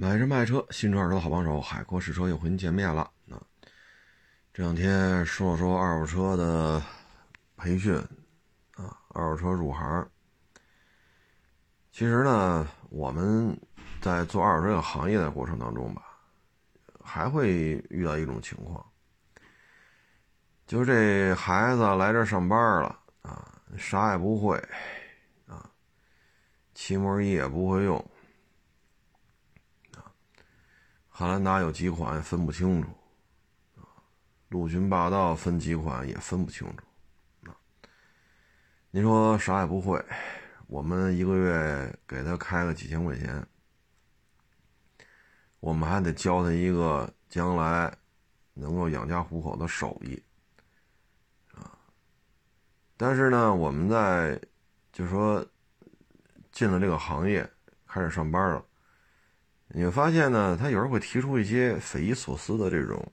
买车卖车，新车二手的好帮手，海阔试车又和您见面了。那这两天说说二手车的培训啊，二手车入行。其实呢，我们在做二手车这个行业的过程当中吧，还会遇到一种情况，就是这孩子来这上班了啊，啥也不会啊，漆膜仪也不会用。汉兰达有几款分不清楚，啊，陆巡霸道分几款也分不清楚，啊，您说啥也不会，我们一个月给他开个几千块钱，我们还得教他一个将来能够养家糊口的手艺，啊，但是呢，我们在就说进了这个行业，开始上班了。你会发现呢，他有时候会提出一些匪夷所思的这种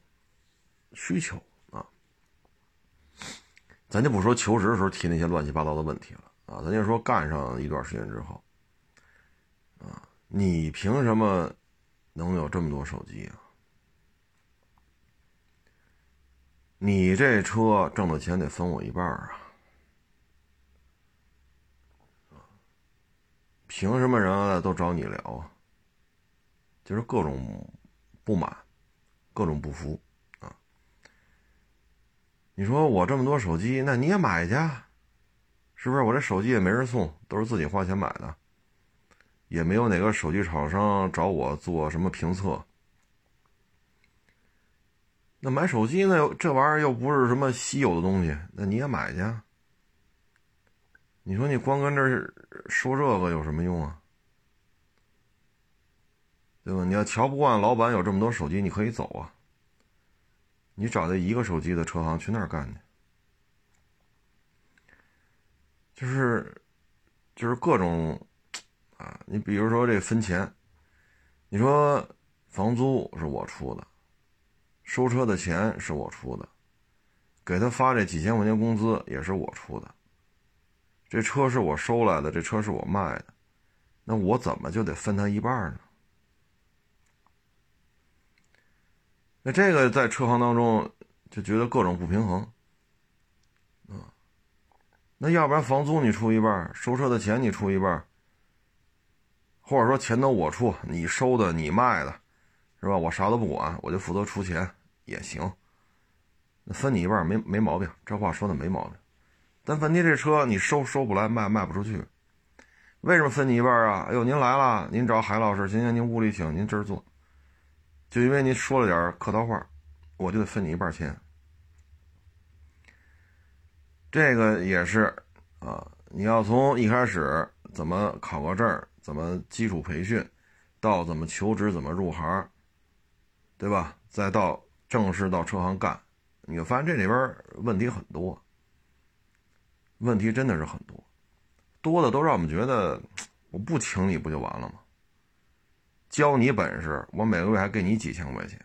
需求啊。咱就不说求职的时候提那些乱七八糟的问题了啊，咱就说干上一段时间之后，啊，你凭什么能有这么多手机啊？你这车挣的钱得分我一半啊！凭什么人家都找你聊啊？就是各种不满，各种不服啊！你说我这么多手机，那你也买去，是不是？我这手机也没人送，都是自己花钱买的，也没有哪个手机厂商找我做什么评测。那买手机呢？这玩意儿又不是什么稀有的东西，那你也买去。你说你光跟这说这个有什么用啊？对吧？你要瞧不惯老板有这么多手机，你可以走啊。你找那一个手机的车行去那儿干去，就是，就是各种，啊，你比如说这分钱，你说房租是我出的，收车的钱是我出的，给他发这几千块钱工资也是我出的，这车是我收来的，这车是我卖的，那我怎么就得分他一半呢？那这个在车行当中就觉得各种不平衡，啊，那要不然房租你出一半，收车的钱你出一半，或者说钱都我出，你收的你卖的，是吧？我啥都不管，我就负责出钱也行，那分你一半没没毛病，这话说的没毛病。但问题这车你收收不来，卖卖不出去，为什么分你一半啊？哎呦，您来了，您找海老师，行行，您屋里请，您这儿坐。就因为您说了点客套话，我就得分你一半钱。这个也是啊，你要从一开始怎么考个证，怎么基础培训，到怎么求职，怎么入行，对吧？再到正式到车行干，你会发现这里边问题很多，问题真的是很多，多的都让我们觉得，我不请你不就完了吗？教你本事，我每个月还给你几千块钱，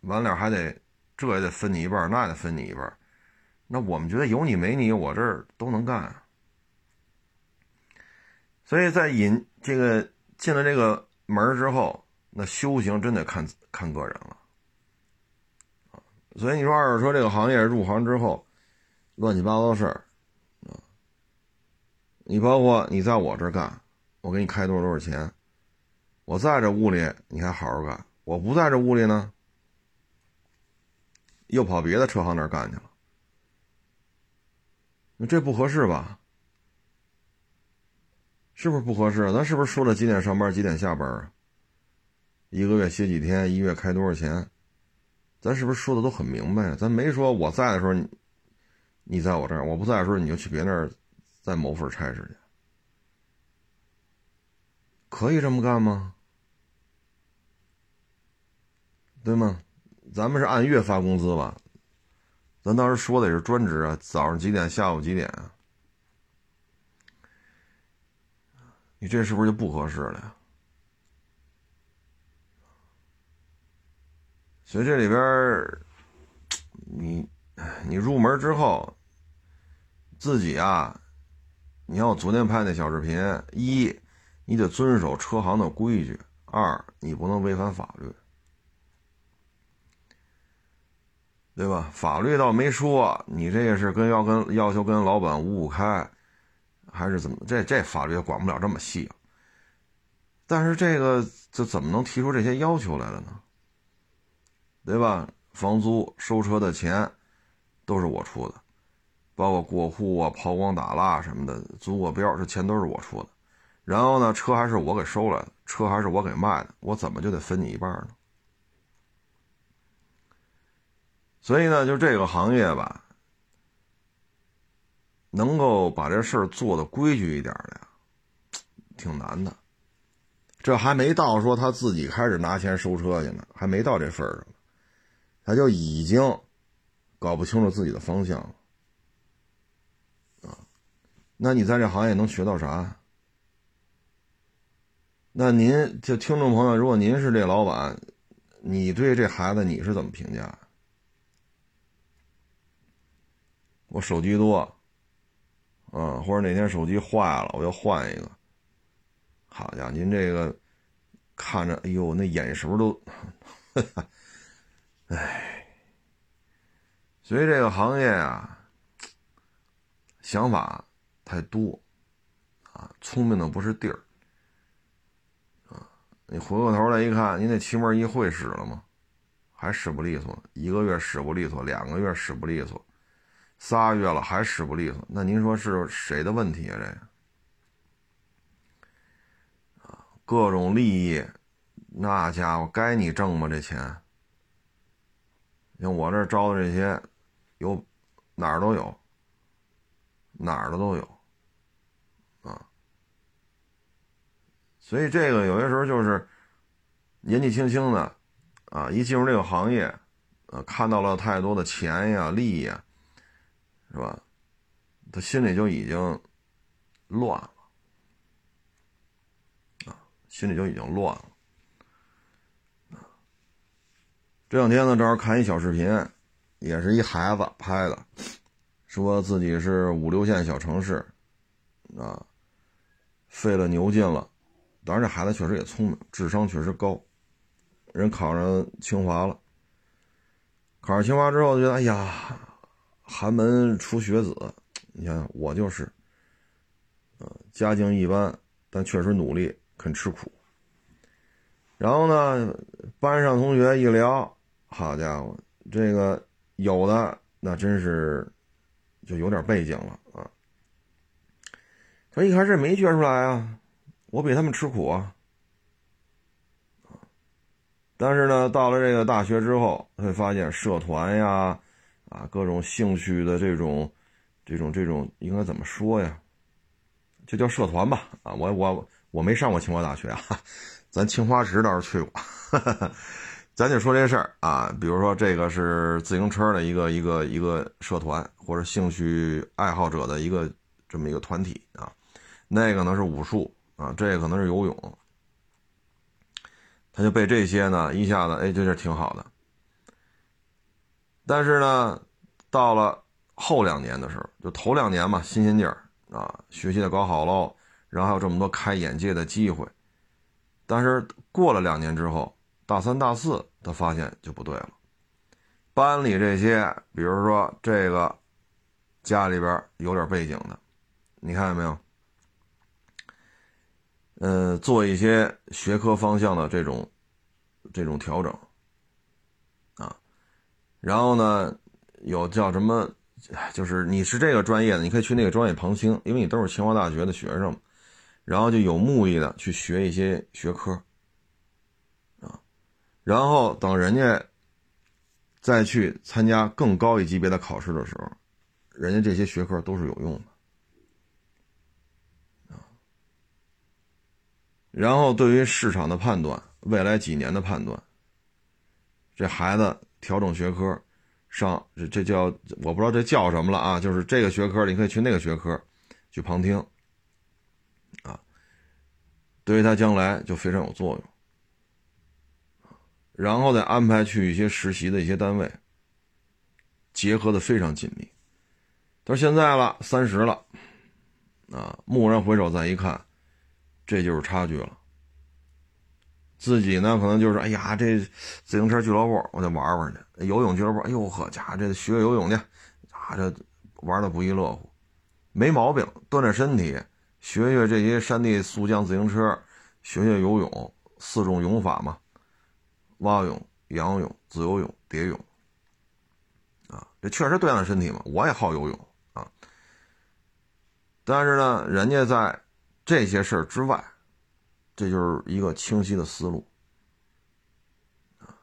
完了还得，这也得分你一半，那也得分你一半，那我们觉得有你没你，我这儿都能干。所以在引这个进了这个门之后，那修行真得看看个人了所以你说二手车这个行业入行之后，乱七八糟的事儿啊，你包括你在我这儿干，我给你开多少多少钱。我在这屋里，你还好好干；我不在这屋里呢，又跑别的车行那儿干去了。那这不合适吧？是不是不合适？咱是不是说了几点上班，几点下班啊？一个月歇几天，一月开多少钱？咱是不是说的都很明白？咱没说我在的时候你在我这儿，我不在的时候你就去别那儿再谋份差事去。可以这么干吗？对吗？咱们是按月发工资吧？咱当时说的也是专职啊，早上几点，下午几点啊？你这是不是就不合适了呀？所以这里边，你你入门之后，自己啊，你像我昨天拍那小视频，一。你得遵守车行的规矩，二你不能违反法律，对吧？法律倒没说你这个是跟要跟要求跟老板五五开，还是怎么？这这法律也管不了这么细。但是这个这怎么能提出这些要求来了呢？对吧？房租、收车的钱都是我出的，包括过户啊、抛光打蜡什么的，租过标，这钱都是我出的。然后呢，车还是我给收来的，车还是我给卖的，我怎么就得分你一半呢？所以呢，就这个行业吧，能够把这事儿做的规矩一点的，挺难的。这还没到说他自己开始拿钱收车去呢，还没到这份儿上，他就已经搞不清楚自己的方向了啊。那你在这行业能学到啥？那您就听众朋友，如果您是这老板，你对这孩子你是怎么评价？我手机多，啊，或者哪天手机坏了，我要换一个。好家伙，您这个看着，哎呦，那眼神都，哎，所以这个行业啊，想法太多，啊，聪明的不是地儿。你回过头来一看，你那气门一会使了吗？还使不利索，一个月使不利索，两个月使不利索，仨月了还使不利索，那您说是谁的问题啊？这啊，各种利益，那家伙该你挣吗？这钱，像我这招的这些，有哪儿都有，哪儿的都有。啊所以这个有些时候就是年纪轻轻的啊，一进入这个行业，呃，看到了太多的钱呀、利益呀，是吧？他心里就已经乱了啊，心里就已经乱了啊。这两天呢，正好看一小视频，也是一孩子拍的，说自己是五六线小城市啊，费了牛劲了。当然，这孩子确实也聪明，智商确实高，人考上清华了。考上清华之后，觉得哎呀，寒门出学子，你看我就是，呃，家境一般，但确实努力，肯吃苦。然后呢，班上同学一聊，好家伙，这个有的那真是就有点背景了啊。他一开始没觉出来啊。我比他们吃苦啊，但是呢，到了这个大学之后，会发现社团呀，啊，各种兴趣的这种，这种这种应该怎么说呀？就叫社团吧。啊，我我我没上过清华大学啊，咱清华池倒是去过。咱就说这事儿啊，比如说这个是自行车的一个一个一个社团，或者兴趣爱好者的一个这么一个团体啊，那个呢是武术。啊，这可能是游泳，他就被这些呢一下子，哎，这是挺好的。但是呢，到了后两年的时候，就头两年嘛，新鲜劲儿啊，学习也搞好喽，然后还有这么多开眼界的机会。但是过了两年之后，大三、大四，他发现就不对了。班里这些，比如说这个家里边有点背景的，你看见没有？呃，做一些学科方向的这种这种调整，然后呢，有叫什么，就是你是这个专业的，你可以去那个专业旁听，因为你都是清华大学的学生，然后就有目的的去学一些学科啊，然后等人家再去参加更高一级别的考试的时候，人家这些学科都是有用的。然后，对于市场的判断，未来几年的判断，这孩子调整学科，上这这叫我不知道这叫什么了啊？就是这个学科，你可以去那个学科去旁听，啊，对于他将来就非常有作用。然后再安排去一些实习的一些单位，结合的非常紧密。到现在了，三十了，啊，蓦然回首再一看。这就是差距了，自己呢可能就是哎呀，这自行车俱乐部我得玩玩去，游泳俱乐部，哎呦呵，家伙这学游泳去，啊这玩的不亦乐乎，没毛病，锻炼身体，学学这些山地速降自行车，学学游泳，四种泳法嘛，蛙泳、仰泳、自由泳、蝶泳，啊，这确实锻炼身体嘛，我也好游泳啊，但是呢，人家在这些事儿之外。这就是一个清晰的思路，啊，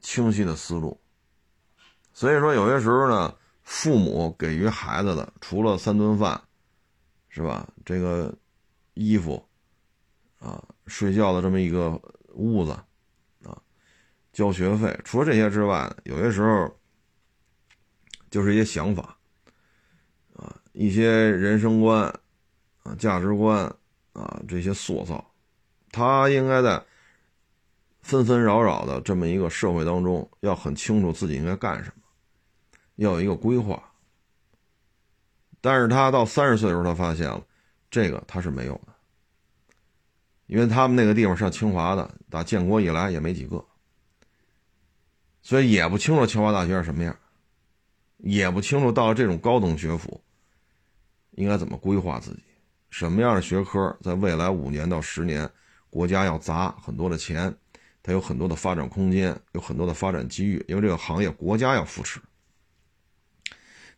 清晰的思路。所以说，有些时候呢，父母给予孩子的，除了三顿饭，是吧？这个衣服，啊，睡觉的这么一个屋子，啊，交学费，除了这些之外，有些时候就是一些想法，啊，一些人生观，啊，价值观。啊，这些塑造，他应该在纷纷扰扰的这么一个社会当中，要很清楚自己应该干什么，要有一个规划。但是他到三十岁的时候，他发现了这个他是没有的，因为他们那个地方上清华的，打建国以来也没几个，所以也不清楚清华大学是什么样，也不清楚到了这种高等学府应该怎么规划自己。什么样的学科在未来五年到十年，国家要砸很多的钱，它有很多的发展空间，有很多的发展机遇，因为这个行业国家要扶持。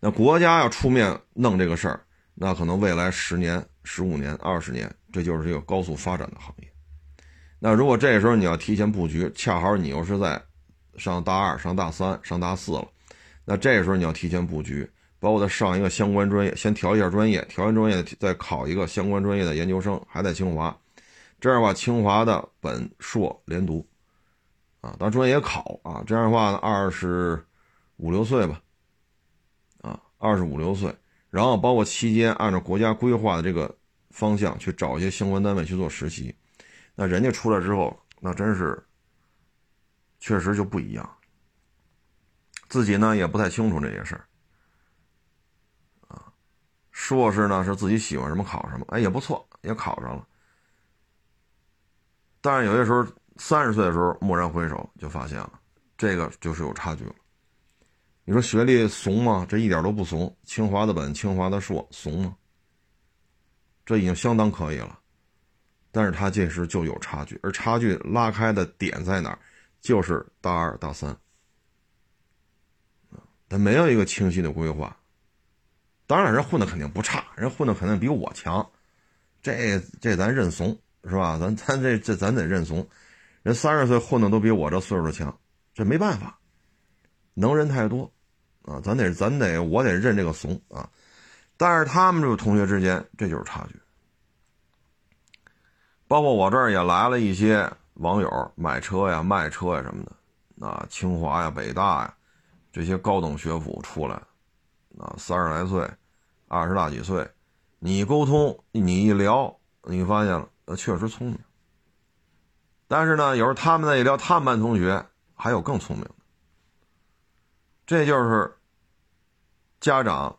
那国家要出面弄这个事儿，那可能未来十年、十五年、二十年，这就是一个高速发展的行业。那如果这时候你要提前布局，恰好你又是在上大二、上大三、上大四了，那这时候你要提前布局。包括他上一个相关专业，先调一下专业，调完专业再考一个相关专业的研究生，还在清华，这样的话，清华的本硕连读，啊，当然专业也考啊，这样的话呢，二十五六岁吧，啊，二十五六岁，然后包括期间按照国家规划的这个方向去找一些相关单位去做实习，那人家出来之后，那真是确实就不一样，自己呢也不太清楚这些事儿。硕士呢是自己喜欢什么考什么，哎也不错，也考上了。但是有些时候三十岁的时候蓦然回首，就发现了这个就是有差距了。你说学历怂吗？这一点都不怂。清华的本，清华的硕，怂吗？这已经相当可以了。但是他这时就有差距，而差距拉开的点在哪儿？就是大二大三，他没有一个清晰的规划。当然，人混的肯定不差，人混的肯定比我强，这这咱认怂是吧？咱咱这这咱得认怂，人三十岁混的都比我这岁数强，这没办法，能人太多，啊，咱得咱得我得认这个怂啊。但是他们这个同学之间，这就是差距。包括我这儿也来了一些网友买车呀、卖车呀什么的，啊，清华呀、北大呀，这些高等学府出来。啊，三十来岁，二十大几岁，你沟通，你一聊，你发现了，呃，确实聪明。但是呢，有时候他们在一聊，他们班同学还有更聪明的。这就是家长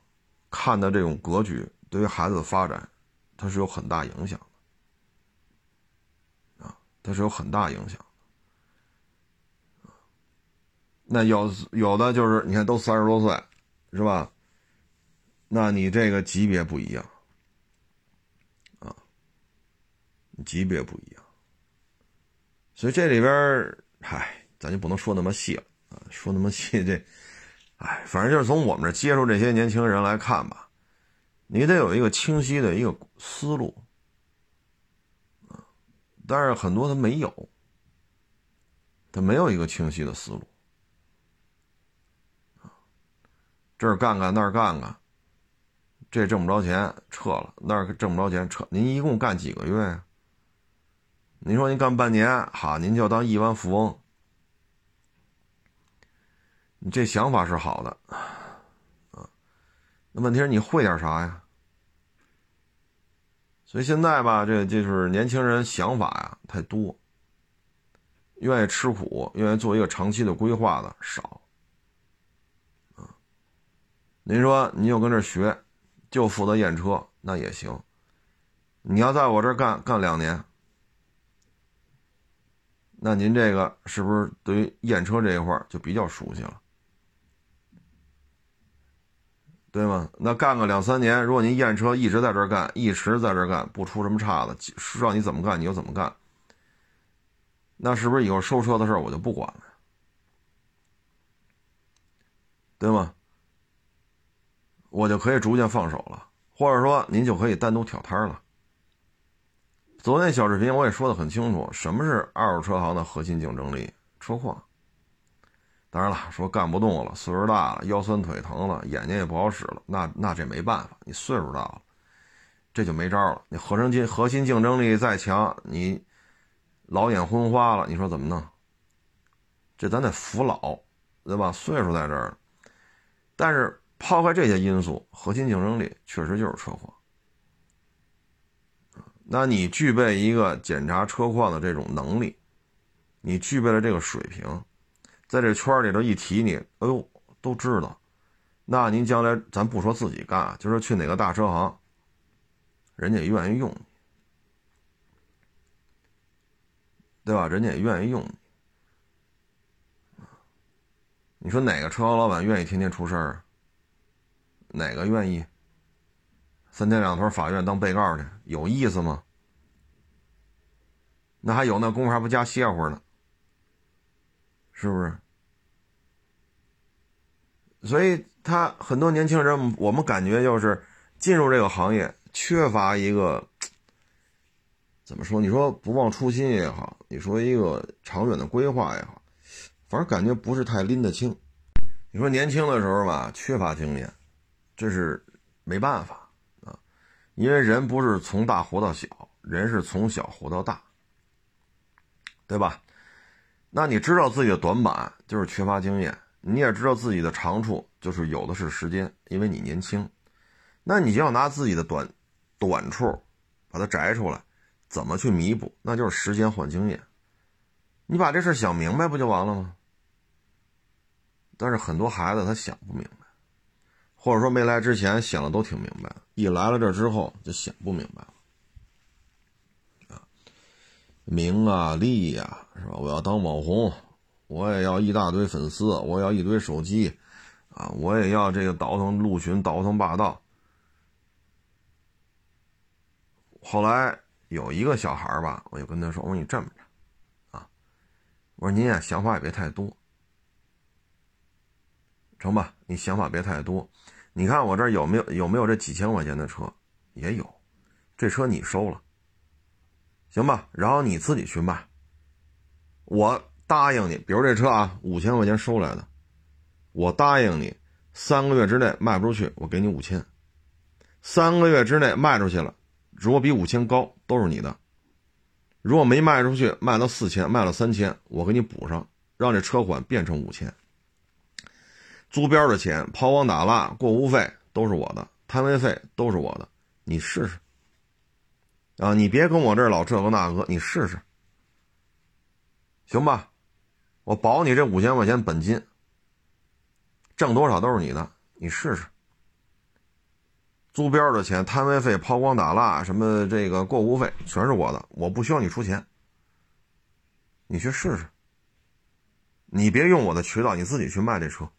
看的这种格局，对于孩子的发展，它是有很大影响的。啊，它是有很大影响。那有有的就是，你看都三十多岁，是吧？那你这个级别不一样，啊，级别不一样，所以这里边嗨，咱就不能说那么细了啊，说那么细这，哎，反正就是从我们这接触这些年轻人来看吧，你得有一个清晰的一个思路，啊，但是很多他没有，他没有一个清晰的思路，这儿干干那儿干干。这挣不着钱，撤了；那儿挣不着钱，撤。您一共干几个月呀？您说您干半年，哈，您就当亿万富翁。你这想法是好的，啊，那问题是你会点啥呀？所以现在吧，这就是年轻人想法呀太多，愿意吃苦、愿意做一个长期的规划的少。啊，您说您又跟这学。就负责验车那也行，你要在我这干干两年，那您这个是不是对于验车这一块就比较熟悉了？对吗？那干个两三年，如果您验车一直在这干，一直在这干，不出什么岔子，让你怎么干你就怎么干，那是不是以后收车的事我就不管了？对吗？我就可以逐渐放手了，或者说您就可以单独挑摊了。昨天小视频我也说的很清楚，什么是二手车行的核心竞争力？车况。当然了，说干不动了，岁数大了，腰酸腿疼了，眼睛也不好使了，那那这没办法，你岁数大了，这就没招了。你核心竞核心竞争力再强，你老眼昏花了，你说怎么弄？这咱得服老，对吧？岁数在这儿。但是抛开这些因素，核心竞争力确实就是车况。那你具备一个检查车况的这种能力，你具备了这个水平。在这圈里头一提你，哎呦，都知道。那您将来咱不说自己干，就是去哪个大车行，人家也愿意用你，对吧？人家也愿意用你。你说哪个车行老板愿意天天出事儿？哪个愿意？三天两头法院当被告去，有意思吗？那还有那功夫还不加歇会儿呢？是不是？所以他很多年轻人，我们感觉就是进入这个行业缺乏一个怎么说？你说不忘初心也好，你说一个长远的规划也好，反正感觉不是太拎得清。你说年轻的时候吧，缺乏经验，这是没办法啊，因为人不是从大活到小，人是从小活到大，对吧？那你知道自己的短板就是缺乏经验，你也知道自己的长处就是有的是时间，因为你年轻。那你就要拿自己的短短处把它摘出来，怎么去弥补？那就是时间换经验。你把这事想明白不就完了吗？但是很多孩子他想不明白，或者说没来之前想的都挺明白，一来了这之后就想不明白了。啊名啊利呀，是吧？我要当网红，我也要一大堆粉丝，我要一堆手机，啊，我也要这个倒腾陆巡，倒腾霸道。后来有一个小孩吧，我就跟他说：“我说你这么着，啊，我说您呀想法也别太多，成吧？你想法别太多。你看我这儿有没有有没有这几千块钱的车？也有，这车你收了。”行吧，然后你自己去卖。我答应你，比如这车啊，五千块钱收来的，我答应你，三个月之内卖不出去，我给你五千。三个月之内卖出去了，如果比五千高，都是你的。如果没卖出去，卖到四千，卖了三千，我给你补上，让这车款变成五千。租标的钱、抛光打蜡、过户费都是我的，摊位费都是我的，你试试。啊，你别跟我这老这个那个，你试试，行吧？我保你这五千块钱本金，挣多少都是你的，你试试。租标的钱、摊位费、抛光打蜡，什么这个过户费，全是我的，我不需要你出钱。你去试试，你别用我的渠道，你自己去卖这车，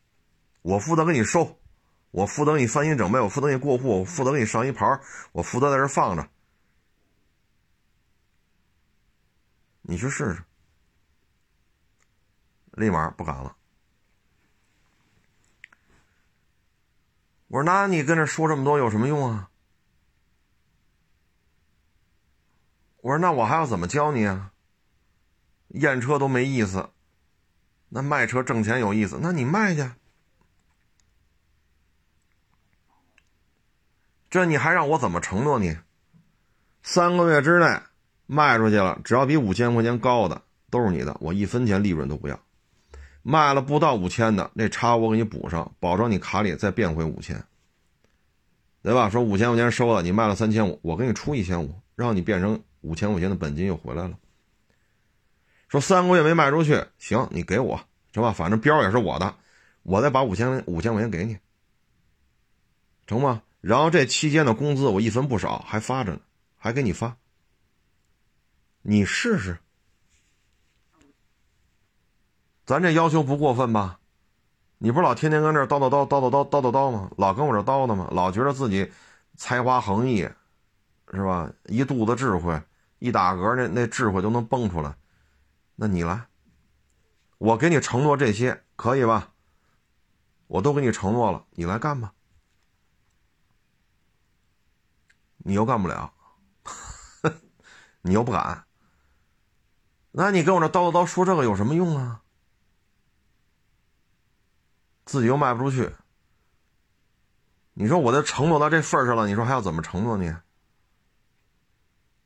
我负责给你收，我负责给你翻新整备，我负责给你过户，我负责给你上一牌，我负责在这放着。你去试试，立马不敢了。我说：“那你跟这说这么多有什么用啊？”我说：“那我还要怎么教你啊？验车都没意思，那卖车挣钱有意思。那你卖去，这你还让我怎么承诺你？三个月之内。”卖出去了，只要比五千块钱高的都是你的，我一分钱利润都不要。卖了不到五千的，那差我给你补上，保证你卡里再变回五千，对吧？说五千块钱收了，你卖了三千五，我给你出一千五，让你变成五千块钱的本金又回来了。说三个月没卖出去，行，你给我，行吧？反正标也是我的，我再把五千五千块钱给你，成吗？然后这期间的工资我一分不少，还发着呢，还给你发。你试试，咱这要求不过分吧？你不是老天天跟这叨叨叨叨叨叨叨叨叨吗？老跟我这叨叨吗？老觉得自己才华横溢，是吧？一肚子智慧，一打嗝那那智慧都能蹦出来。那你来，我给你承诺这些，可以吧？我都给你承诺了，你来干吧。你又干不了，你又不敢，那你跟我这叨叨叨说这个有什么用啊？自己又卖不出去，你说我都承诺到这份上了，你说还要怎么承诺你？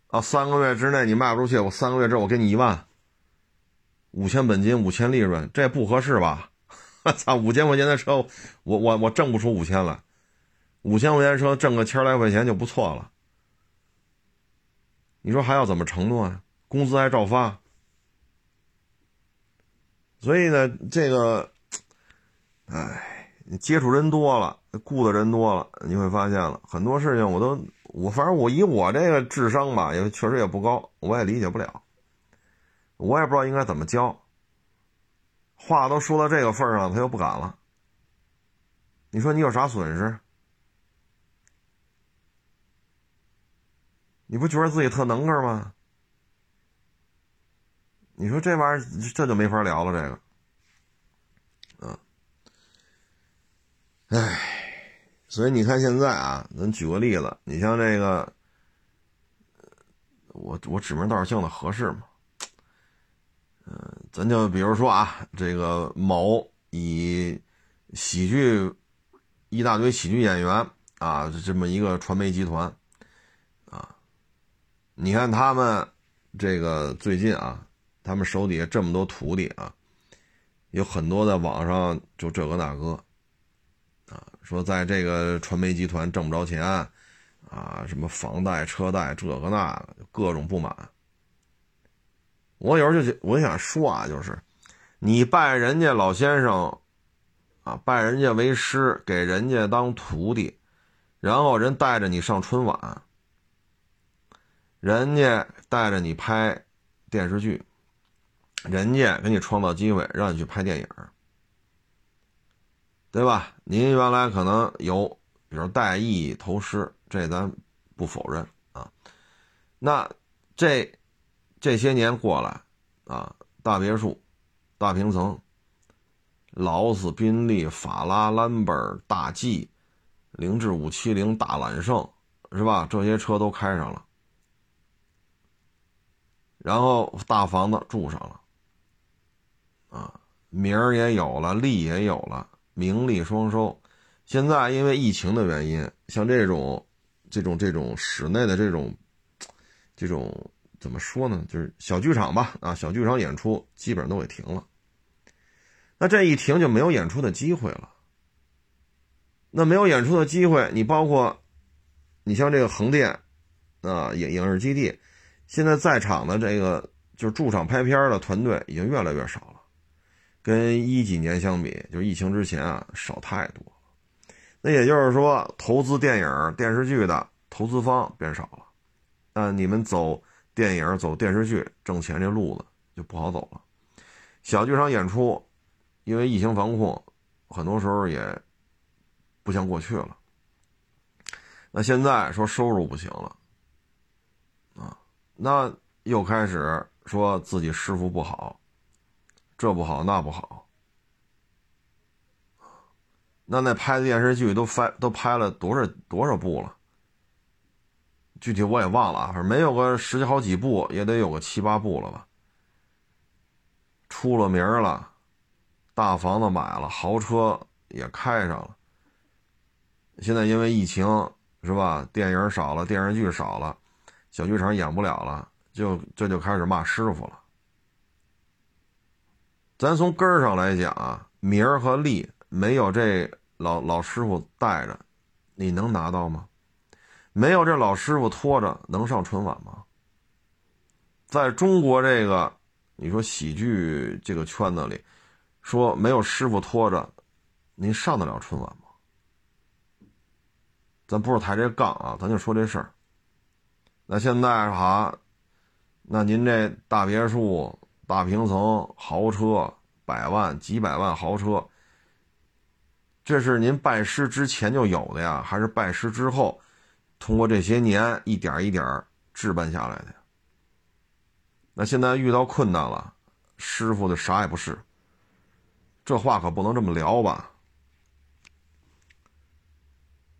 啊，三个月之内你卖不出去，我三个月之后我给你一万，五千本金，五千利润，这不合适吧？我操，五千块钱的车，我我我挣不出五千来，五千块钱车挣个千来块钱就不错了。你说还要怎么承诺呀？工资还照发。所以呢，这个。哎，接触人多了，雇的人多了，你会发现了很多事情，我都我反正我以我这个智商吧，也确实也不高，我也理解不了，我也不知道应该怎么教。话都说到这个份上，他又不敢了。你说你有啥损失？你不觉得自己特能个吗？你说这玩意儿这就没法聊了，这个。唉，所以你看现在啊，咱举个例子，你像这个，我我指名道姓的合适吗？嗯，咱就比如说啊，这个某以喜剧一大堆喜剧演员啊，这么一个传媒集团，你看他们这个最近啊，他们手底下这么多徒弟啊，有很多在网上就这个那个。啊说在这个传媒集团挣不着钱，啊，什么房贷、车贷，这个那个，各种不满。我有时候就我想说啊，就是你拜人家老先生，啊，拜人家为师，给人家当徒弟，然后人带着你上春晚，人家带着你拍电视剧，人家给你创造机会，让你去拍电影。对吧？您原来可能有，比如带艺投师，这咱不否认啊。那这这些年过来啊，大别墅、大平层、劳斯、宾利、法拉、兰博、大 G、凌志五七零、大揽胜，是吧？这些车都开上了，然后大房子住上了，啊，名儿也有了，利也有了。名利双收，现在因为疫情的原因，像这种、这种、这种室内的这种、这种怎么说呢？就是小剧场吧，啊，小剧场演出基本上都给停了。那这一停就没有演出的机会了。那没有演出的机会，你包括你像这个横店啊影影视基地，现在在场的这个就是驻场拍片的团队已经越来越少了。跟一几年相比，就是疫情之前啊，少太多了。那也就是说，投资电影、电视剧的投资方变少了。那你们走电影、走电视剧挣钱这路子就不好走了。小剧场演出，因为疫情防控，很多时候也不像过去了。那现在说收入不行了，那又开始说自己师傅不好。这不好，那不好。那那拍的电视剧都拍都拍了多少多少部了？具体我也忘了啊，反正没有个十几好几部，也得有个七八部了吧。出了名了，大房子买了，豪车也开上了。现在因为疫情是吧？电影少了，电视剧少了，小剧场演不了了，就这就开始骂师傅了。咱从根儿上来讲啊，名儿和利没有这老老师傅带着，你能拿到吗？没有这老师傅拖着，能上春晚吗？在中国这个，你说喜剧这个圈子里，说没有师傅拖着，您上得了春晚吗？咱不是抬这杠啊，咱就说这事儿。那现在哈，那您这大别墅。大平层豪车，百万、几百万豪车，这是您拜师之前就有的呀，还是拜师之后通过这些年一点一点置办下来的？那现在遇到困难了，师傅的啥也不是，这话可不能这么聊吧？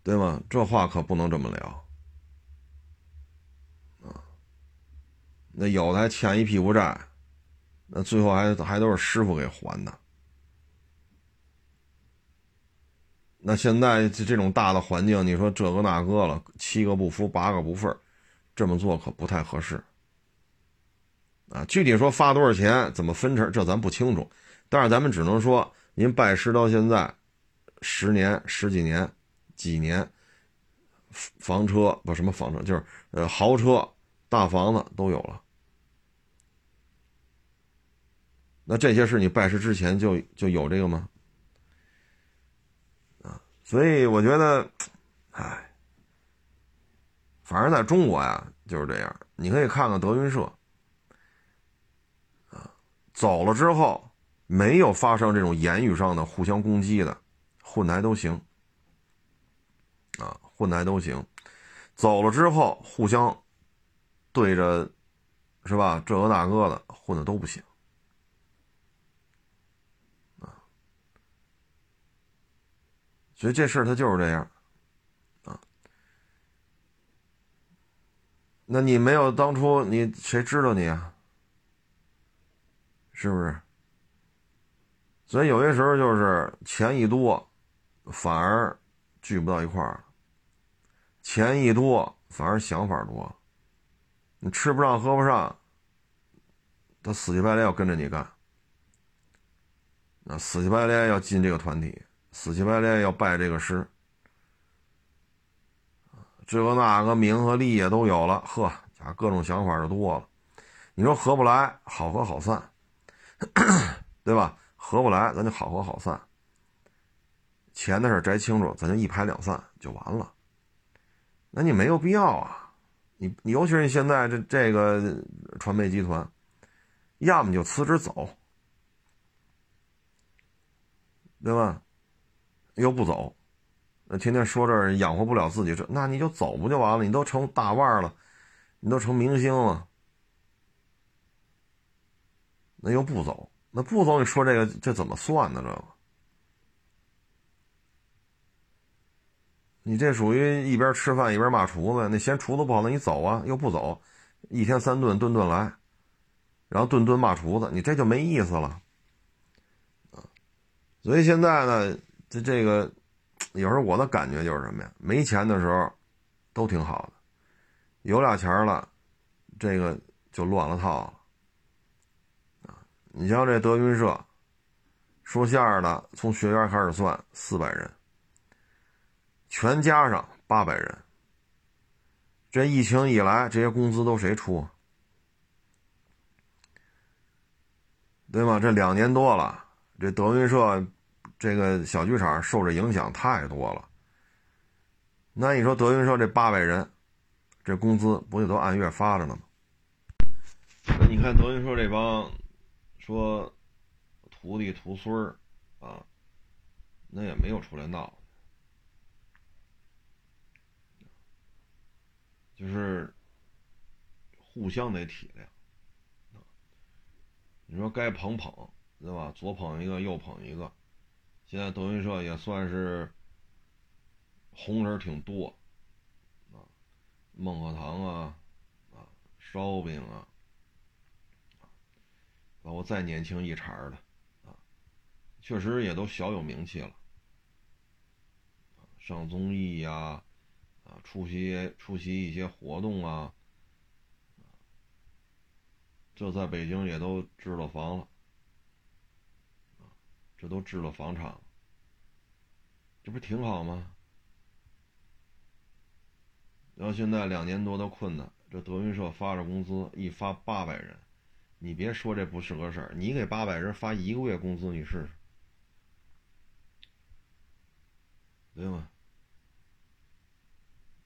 对吗？这话可不能这么聊。那有的还欠一屁股债，那最后还还都是师傅给还的。那现在这这种大的环境，你说这个那个了，七个不服八个不忿这么做可不太合适。啊，具体说发多少钱，怎么分成，这咱不清楚。但是咱们只能说，您拜师到现在，十年、十几年、几年，房车不什么房车，就是呃豪车、大房子都有了。那这些是你拜师之前就就有这个吗？啊，所以我觉得，唉，反正在中国呀就是这样。你可以看看德云社，啊，走了之后没有发生这种言语上的互相攻击的，混的还都行，啊，混的还都行。走了之后互相对着，是吧？这个那个的混的都不行。啊所以这事儿他就是这样，啊，那你没有当初你谁知道你啊？是不是？所以有些时候就是钱一多，反而聚不到一块儿；钱一多，反而想法多。你吃不上喝不上，他死乞白赖要跟着你干，那死乞白赖要进这个团体。死乞白赖要拜这个师，这个那个名和利也都有了，呵，家各种想法就多了。你说合不来，好合好散，对吧？合不来，咱就好合好散。钱的事摘清楚，咱就一拍两散就完了。那你没有必要啊，你你尤其是现在这这个传媒集团，要么就辞职走，对吧？又不走，那天天说这养活不了自己，这那你就走不就完了？你都成大腕了，你都成明星了，那又不走，那不走，你说这个这怎么算呢？这个，你这属于一边吃饭一边骂厨子，那嫌厨子不好，那你走啊，又不走，一天三顿顿顿来，然后顿顿骂厨子，你这就没意思了，啊所以现在呢。这这个，有时候我的感觉就是什么呀？没钱的时候，都挺好的；有俩钱了，这个就乱了套了。啊，你像这德云社，说相声的从学员开始算四百人，全加上八百人。这疫情以来，这些工资都谁出？对吗？这两年多了，这德云社。这个小剧场受着影响太多了，那你说德云社这八百人，这工资不就都按月发着呢吗？那你看德云社这帮说徒弟徒孙儿啊，那也没有出来闹，就是互相得体谅。你说该捧捧，对吧？左捧一个，右捧一个。现在德云社也算是红人挺多啊，孟鹤堂啊，啊，烧饼啊，包括再年轻一茬的啊，确实也都小有名气了，上综艺呀，啊出席出席一些活动啊，这在北京也都置了房了，这都置了房产。这不挺好吗？然后现在两年多的困难，这德云社发着工资，一发八百人，你别说这不是个事儿，你给八百人发一个月工资，你试试，对吗？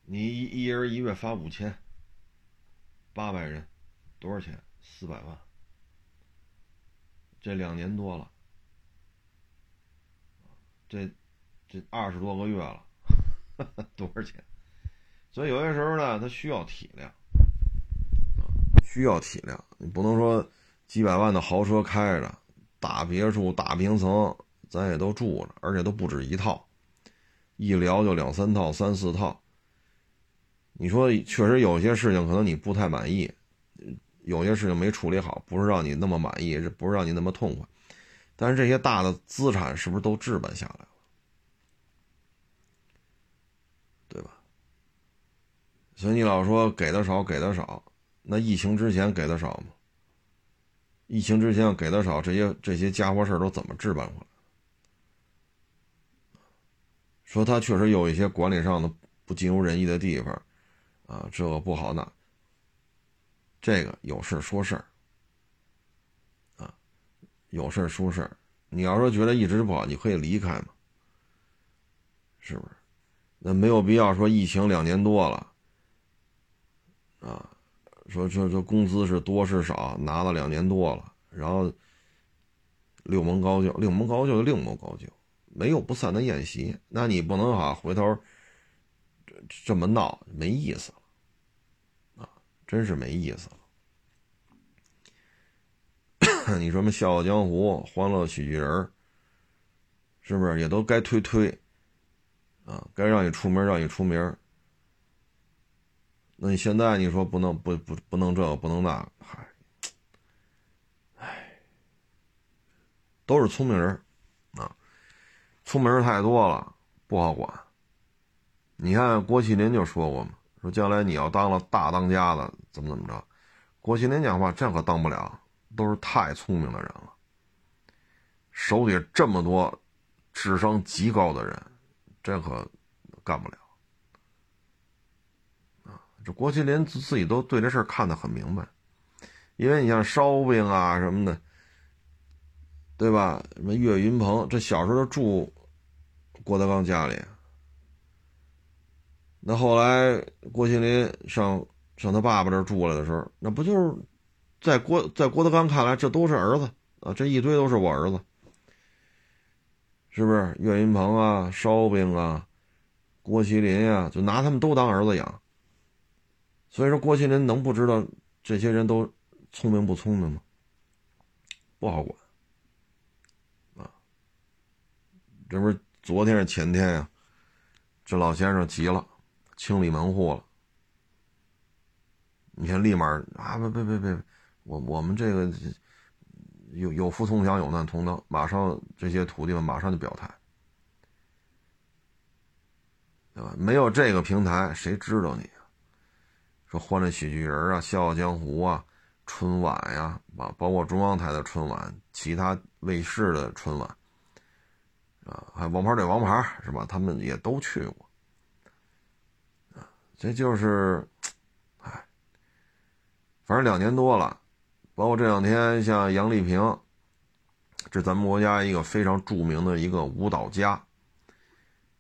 你一一人一月发五千，八百人，多少钱？四百万。这两年多了，这这二十多个月了，多少钱？所以有些时候呢，他需要体谅，需要体谅。你不能说几百万的豪车开着，大别墅、大平层，咱也都住着，而且都不止一套，一聊就两三套、三四套。你说确实有些事情可能你不太满意，有些事情没处理好，不是让你那么满意，不是让你那么痛快。但是这些大的资产是不是都置办下来了？对吧？所以你老说给的少，给的少，那疫情之前给的少吗？疫情之前给的少，这些这些家伙事都怎么置办回来？说他确实有一些管理上的不尽如人意的地方。啊，这个不好那，这个有事说事儿，啊，有事说事儿。你要说觉得一直不好，你可以离开嘛，是不是？那没有必要说疫情两年多了，啊，说说说工资是多是少，拿了两年多了，然后六门高就，六门高就六门高就，没有不散的宴席，那你不能哈回头。这么闹没意思了，啊，真是没意思了。你说么《笑傲江湖》《欢乐喜剧人》，是不是也都该推推？啊，该让你出名让你出名。那你现在你说不能不不不能这个不能那个，嗨，唉，都是聪明人，啊，聪明人太多了，不好管。你看郭麒麟就说过嘛，说将来你要当了大当家的，怎么怎么着？郭麒麟讲话，这可当不了，都是太聪明的人了，手底这么多智商极高的人，这可干不了。啊，这郭麒麟自己都对这事儿看得很明白，因为你像烧饼啊什么的，对吧？什么岳云鹏，这小时候住郭德纲家里。那后来郭麒麟上上他爸爸这儿住来的时候，那不就是在郭在郭德纲看来，这都是儿子啊，这一堆都是我儿子，是不是？岳云鹏啊，烧饼啊，郭麒麟啊，就拿他们都当儿子养。所以说，郭麒麟能不知道这些人都聪明不聪明吗？不好管啊！这不是昨天是前天呀？这老先生急了。清理门户了，你看立马啊，别别别别，我我们这个有有福同享，有难同当，马上这些徒弟们马上就表态，对吧？没有这个平台，谁知道你？说欢乐喜剧人啊，笑傲江湖啊，春晚呀，包包括中央台的春晚，其他卫视的春晚，啊，还王牌对王牌是吧？他们也都去过。这就是，哎，反正两年多了，包括这两天像杨丽萍，这咱们国家一个非常著名的一个舞蹈家，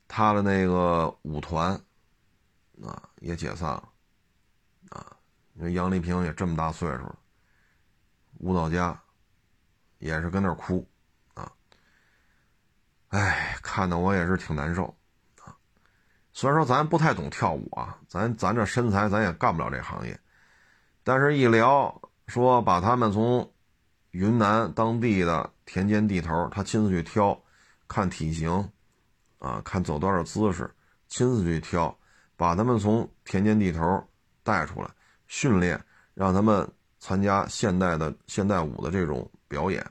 他的那个舞团，啊，也解散了，啊，因为杨丽萍也这么大岁数了，舞蹈家，也是跟那儿哭，啊，哎，看的我也是挺难受。虽然说咱不太懂跳舞啊，咱咱这身材咱也干不了这行业，但是一聊说把他们从云南当地的田间地头，他亲自去挑，看体型，啊，看走多少姿势，亲自去挑，把他们从田间地头带出来训练，让他们参加现代的现代舞的这种表演，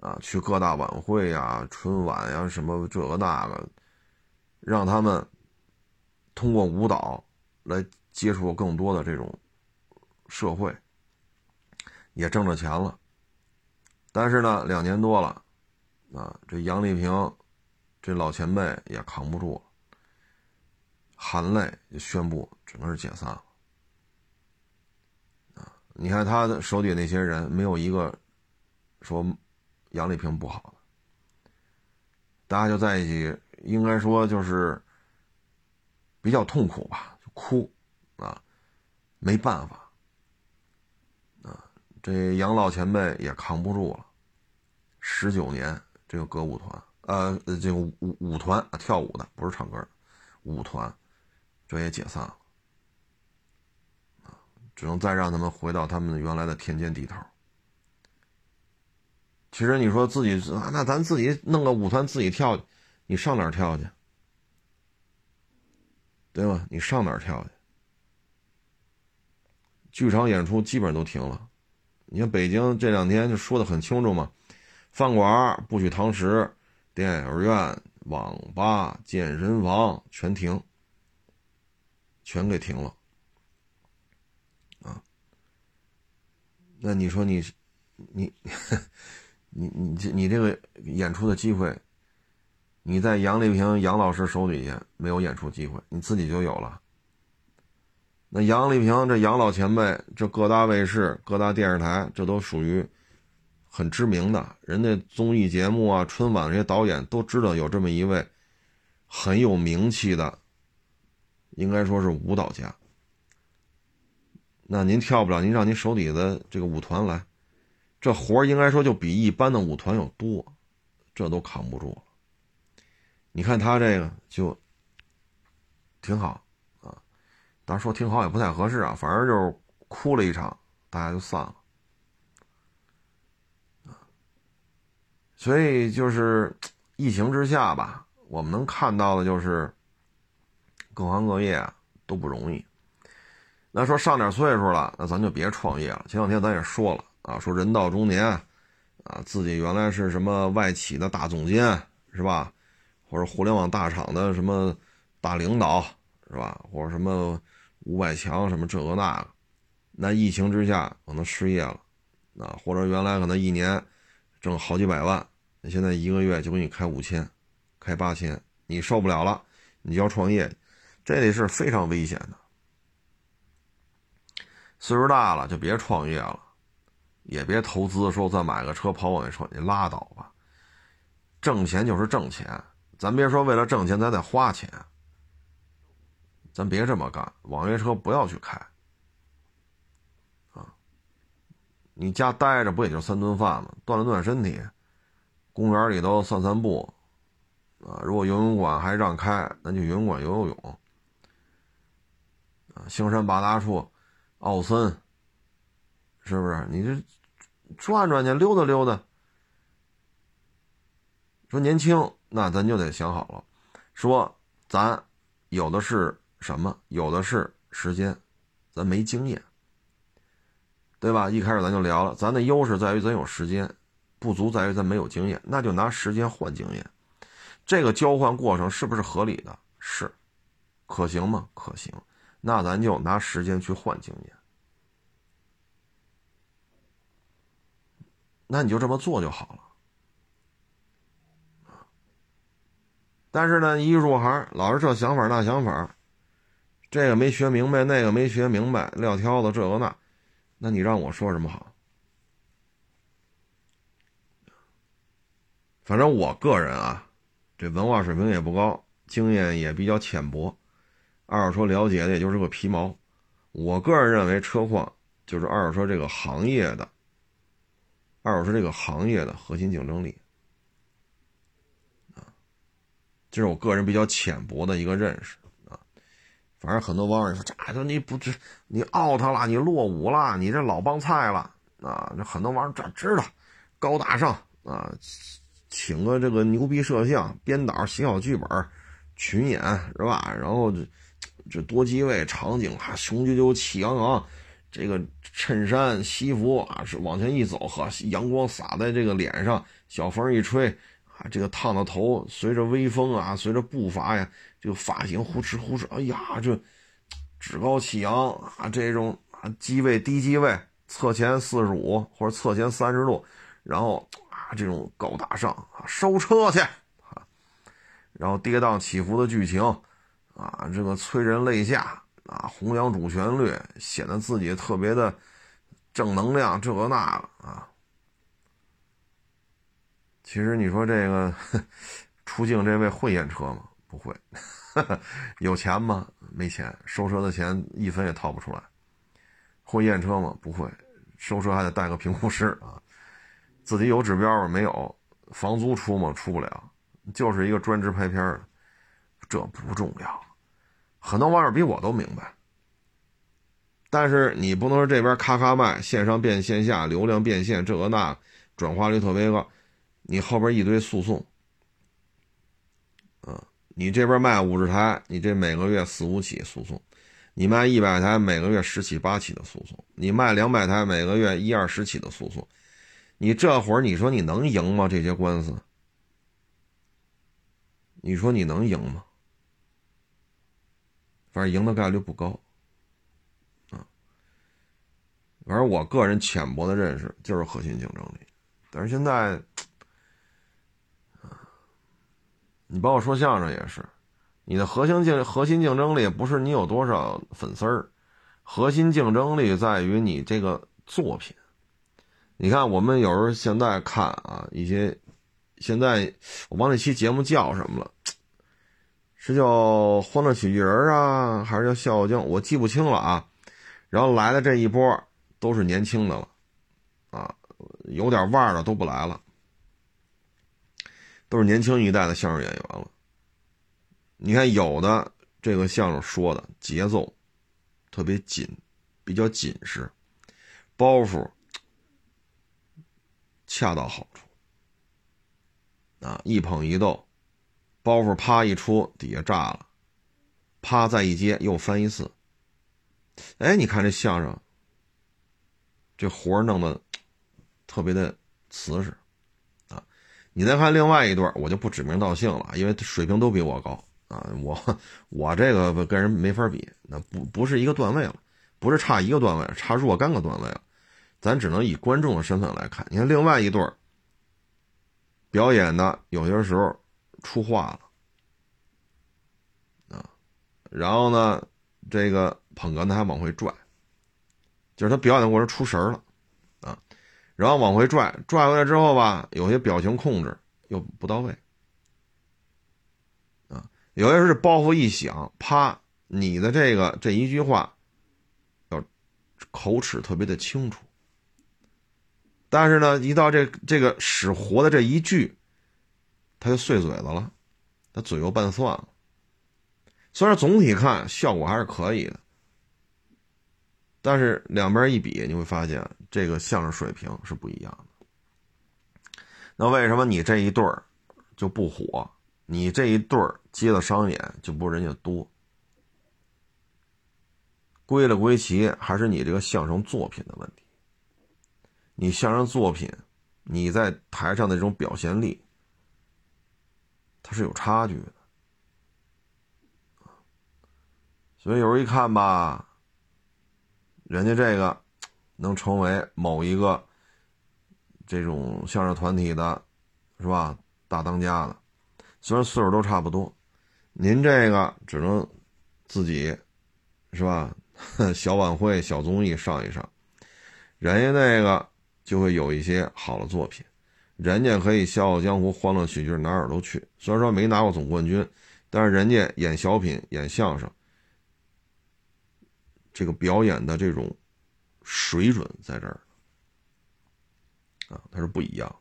啊，去各大晚会呀、春晚呀什么这个那个，让他们。通过舞蹈来接触更多的这种社会，也挣着钱了。但是呢，两年多了，啊，这杨丽萍这老前辈也扛不住了，含泪宣布整个解散了。啊，你看他的手底那些人，没有一个说杨丽萍不好的，大家就在一起，应该说就是。比较痛苦吧，就哭，啊，没办法，啊，这杨老前辈也扛不住了，十九年这个歌舞团，呃，这个舞舞团跳舞的，不是唱歌的舞团，这也解散了，只能再让他们回到他们原来的田间地头。其实你说自己啊，那咱自己弄个舞团自己跳，你上哪儿跳去？对吧？你上哪儿跳去？剧场演出基本上都停了。你看北京这两天就说的很清楚嘛，饭馆不许堂食，电影院、网吧、健身房全停，全给停了。啊，那你说你，你。你你这你这个演出的机会，你在杨丽萍杨老师手底下没有演出机会，你自己就有了。那杨丽萍这杨老前辈，这各大卫视、各大电视台，这都属于很知名的，人家综艺节目啊、春晚这些导演都知道有这么一位很有名气的，应该说是舞蹈家。那您跳不了，您让您手底下的这个舞团来。这活应该说就比一般的舞团要多，这都扛不住了。你看他这个就挺好啊，当然说挺好也不太合适啊，反正就是哭了一场，大家就散了。所以就是疫情之下吧，我们能看到的就是各行各业都不容易。那说上点岁数了，那咱就别创业了。前两天咱也说了。啊，说人到中年，啊，自己原来是什么外企的大总监，是吧？或者互联网大厂的什么大领导，是吧？或者什么五百强什么这个那个，那疫情之下可能失业了，啊，或者原来可能一年挣好几百万，你现在一个月就给你开五千，开八千，你受不了了，你就要创业，这得是非常危险的。岁数大了就别创业了。也别投资，说再买个车跑网约车，你拉倒吧。挣钱就是挣钱，咱别说为了挣钱咱得花钱，咱别这么干。网约车不要去开，啊，你家待着不也就三顿饭吗？锻炼锻炼身体，公园里头散散步，啊，如果游泳馆还让开，那就游泳馆游游泳，啊，香山八大处，奥森。是不是？你这转转去，溜达溜达。说年轻，那咱就得想好了。说咱有的是什么？有的是时间，咱没经验，对吧？一开始咱就聊了，咱的优势在于咱有时间，不足在于咱没有经验。那就拿时间换经验，这个交换过程是不是合理的？是，可行吗？可行。那咱就拿时间去换经验。那你就这么做就好了，但是呢，一入行老是这想法那想法，这个没学明白，那个没学明白，撂挑子这个那，那你让我说什么好？反正我个人啊，这文化水平也不高，经验也比较浅薄，二手车了解的也就是个皮毛。我个人认为，车况就是二手车这个行业的。二手车这个行业的核心竞争力，啊，这是我个人比较浅薄的一个认识啊。反正很多网友说：“这说你不知你 out 了，你落伍了，你这老帮菜了啊！”这很多网友这知道高大上啊，请个这个牛逼摄像、编导、写好剧本、群演是吧？然后这这多机位场景啊，雄赳赳气昂昂。这个衬衫、西服啊，是往前一走，呵，阳光洒在这个脸上，小风一吹，啊，这个烫的头随着微风啊，随着步伐呀，这个发型呼哧呼哧，哎呀，这趾高气扬啊，这种啊机位低机位，侧前四十五或者侧前三十度，然后啊这种高大上啊，收车去啊，然后跌宕起伏的剧情啊，这个催人泪下。啊，弘扬主旋律，显得自己特别的正能量，这个那个啊。其实你说这个出镜这位会验车吗？不会。有钱吗？没钱，收车的钱一分也掏不出来。会验车吗？不会，收车还得带个评估师啊。自己有指标吗？没有。房租出吗？出不了。就是一个专职拍片的，这不重要。很多网友比我都明白，但是你不能说这边咔咔卖，线上变线下，流量变现，这个那，转化率特别高，你后边一堆诉讼，啊，你这边卖五十台，你这每个月四五起诉讼；你卖一百台，每个月十起八起的诉讼；你卖两百台，每个月一二十起的诉讼。你这会儿你说你能赢吗？这些官司，你说你能赢吗？反正赢的概率不高，啊，反正我个人浅薄的认识就是核心竞争力，但是现在，你包括说相声也是，你的核心竞核心竞争力不是你有多少粉丝儿，核心竞争力在于你这个作品。你看，我们有时候现在看啊，一些现在我忘那期节目叫什么了。是叫《欢乐喜剧人》啊，还是叫《笑傲江》？我记不清了啊。然后来的这一波都是年轻的了，啊，有点腕儿的都不来了，都是年轻一代的相声演员了。你看，有的这个相声说的节奏特别紧，比较紧实，包袱恰到好处，啊，一捧一逗。包袱啪一出，底下炸了，啪再一接又翻一次。哎，你看这相声，这活弄得特别的瓷实！你再看另外一段，我就不指名道姓了，因为水平都比我高啊。我我这个跟人没法比，那不不是一个段位了，不是差一个段位，差若干个段位了。咱只能以观众的身份来看。你看另外一对表演的，有些时候。出话了，啊，然后呢，这个捧哏的还往回拽，就是他表演的过程出神了，然后往回拽，拽回来之后吧，有些表情控制又不到位，啊，有些是包袱一响，啪，你的这个这一句话，要口齿特别的清楚，但是呢，一到这这个使活的这一句。他就碎嘴子了，他嘴又拌蒜了。虽然总体看效果还是可以的，但是两边一比，你会发现这个相声水平是不一样的。那为什么你这一对儿就不火？你这一对儿接的商演就不如人家多？归了归齐，还是你这个相声作品的问题。你相声作品，你在台上的这种表现力。它是有差距的，所以有时候一看吧，人家这个能成为某一个这种相声团体的，是吧？大当家的，虽然岁数都差不多，您这个只能自己，是吧？小晚会、小综艺上一上，人家那个就会有一些好的作品。人家可以笑傲江湖、欢乐喜剧哪儿都去。虽然说没拿过总冠军，但是人家演小品、演相声，这个表演的这种水准在这儿啊，它是不一样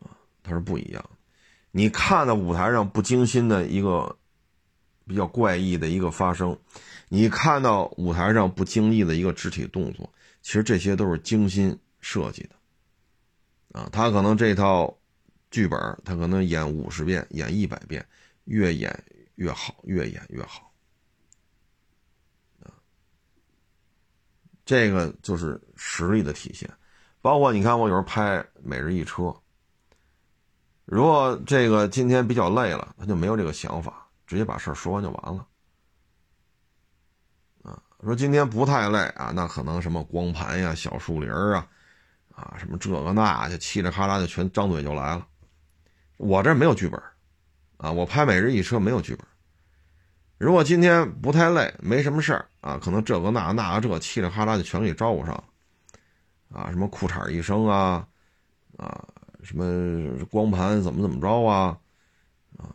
的啊，它是不一样的。你看到舞台上不精心的一个比较怪异的一个发生，你看到舞台上不经意的一个肢体动作，其实这些都是精心设计的。啊，他可能这套剧本，他可能演五十遍，演一百遍，越演越好，越演越好。这个就是实力的体现。包括你看，我有时候拍《每日一车》，如果这个今天比较累了，他就没有这个想法，直接把事儿说完就完了。啊，说今天不太累啊，那可能什么光盘呀、小树林啊。啊，什么这个那，就嘁哩喀啦就全张嘴就来了。我这没有剧本，啊，我拍《每日一车》没有剧本。如果今天不太累，没什么事儿啊，可能这个那那个这嘁哩喀啦就全给招呼上。啊，什么裤衩一声啊，啊，什么光盘怎么怎么着啊，啊，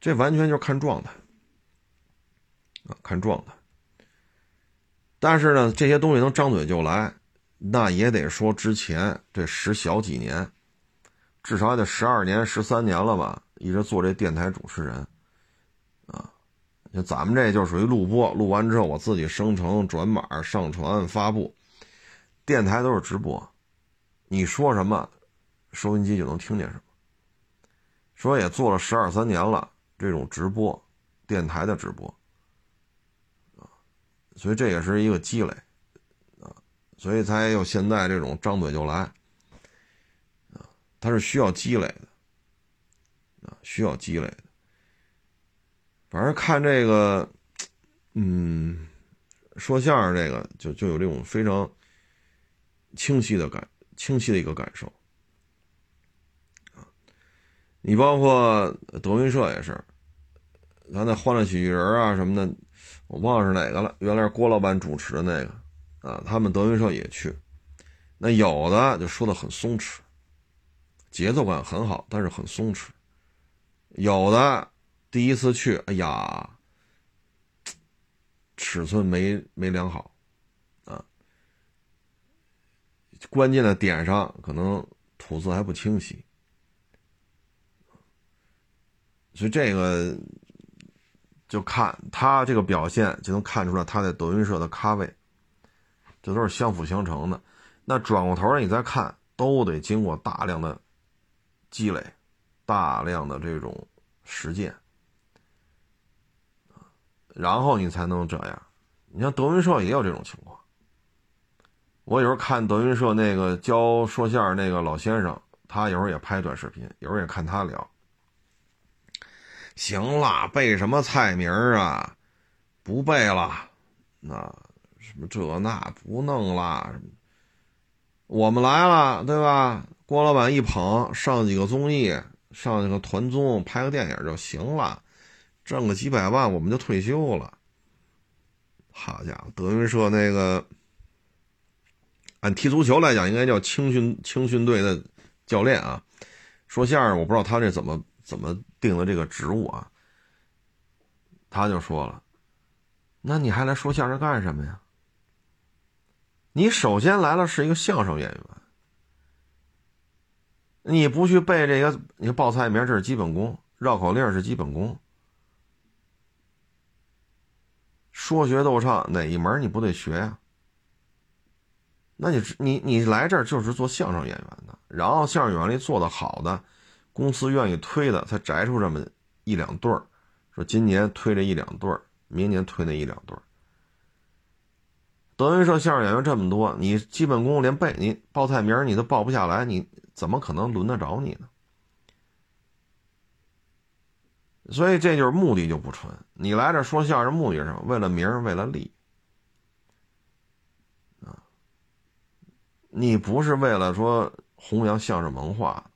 这完全就看状态，啊，看状态。但是呢，这些东西能张嘴就来。那也得说之前这十小几年，至少也得十二年、十三年了吧，一直做这电台主持人，就咱们这就属于录播，录完之后我自己生成、转码、上传、发布。电台都是直播，你说什么，收音机就能听见什么。说也做了十二三年了，这种直播，电台的直播，啊，所以这也是一个积累，啊，所以才有现在这种张嘴就来，啊，它是需要积累的，啊，需要积累的。反正看这个，嗯，说相声这个就就有这种非常清晰的感，清晰的一个感受。你包括德云社也是，咱那欢乐喜剧人啊什么的，我忘了是哪个了。原来是郭老板主持的那个，啊，他们德云社也去。那有的就说的很松弛，节奏感很好，但是很松弛。有的第一次去，哎呀，尺寸没没量好，啊，关键的点上可能吐字还不清晰。所以这个就看他这个表现，就能看出来他在德云社的咖位，这都是相辅相成的。那转过头来你再看，都得经过大量的积累，大量的这种实践，然后你才能这样。你像德云社也有这种情况。我有时候看德云社那个教说相声那个老先生，他有时候也拍短视频，有时候也看他聊。行了，背什么菜名啊？不背了，那什么这那不弄了。我们来了，对吧？郭老板一捧，上几个综艺，上几个团综，拍个电影就行了，挣个几百万，我们就退休了。好家伙，德云社那个，按踢足球来讲，应该叫青训青训队的教练啊。说相声，我不知道他这怎么。怎么定的这个职务啊？他就说了：“那你还来说相声干什么呀？你首先来了是一个相声演员，你不去背这个，你报菜名这是基本功，绕口令是基本功，说学逗唱哪一门你不得学呀？那你你你来这儿就是做相声演员的，然后相声演员里做的好的。”公司愿意推的，才摘出这么一两对儿，说今年推这一两对儿，明年推那一两对儿。德云社相声演员这么多，你基本功连背，你报菜名你都报不下来，你怎么可能轮得着你呢？所以这就是目的就不纯。你来这说相声，目的是什么？为了名为了利啊！你不是为了说弘扬相声文化。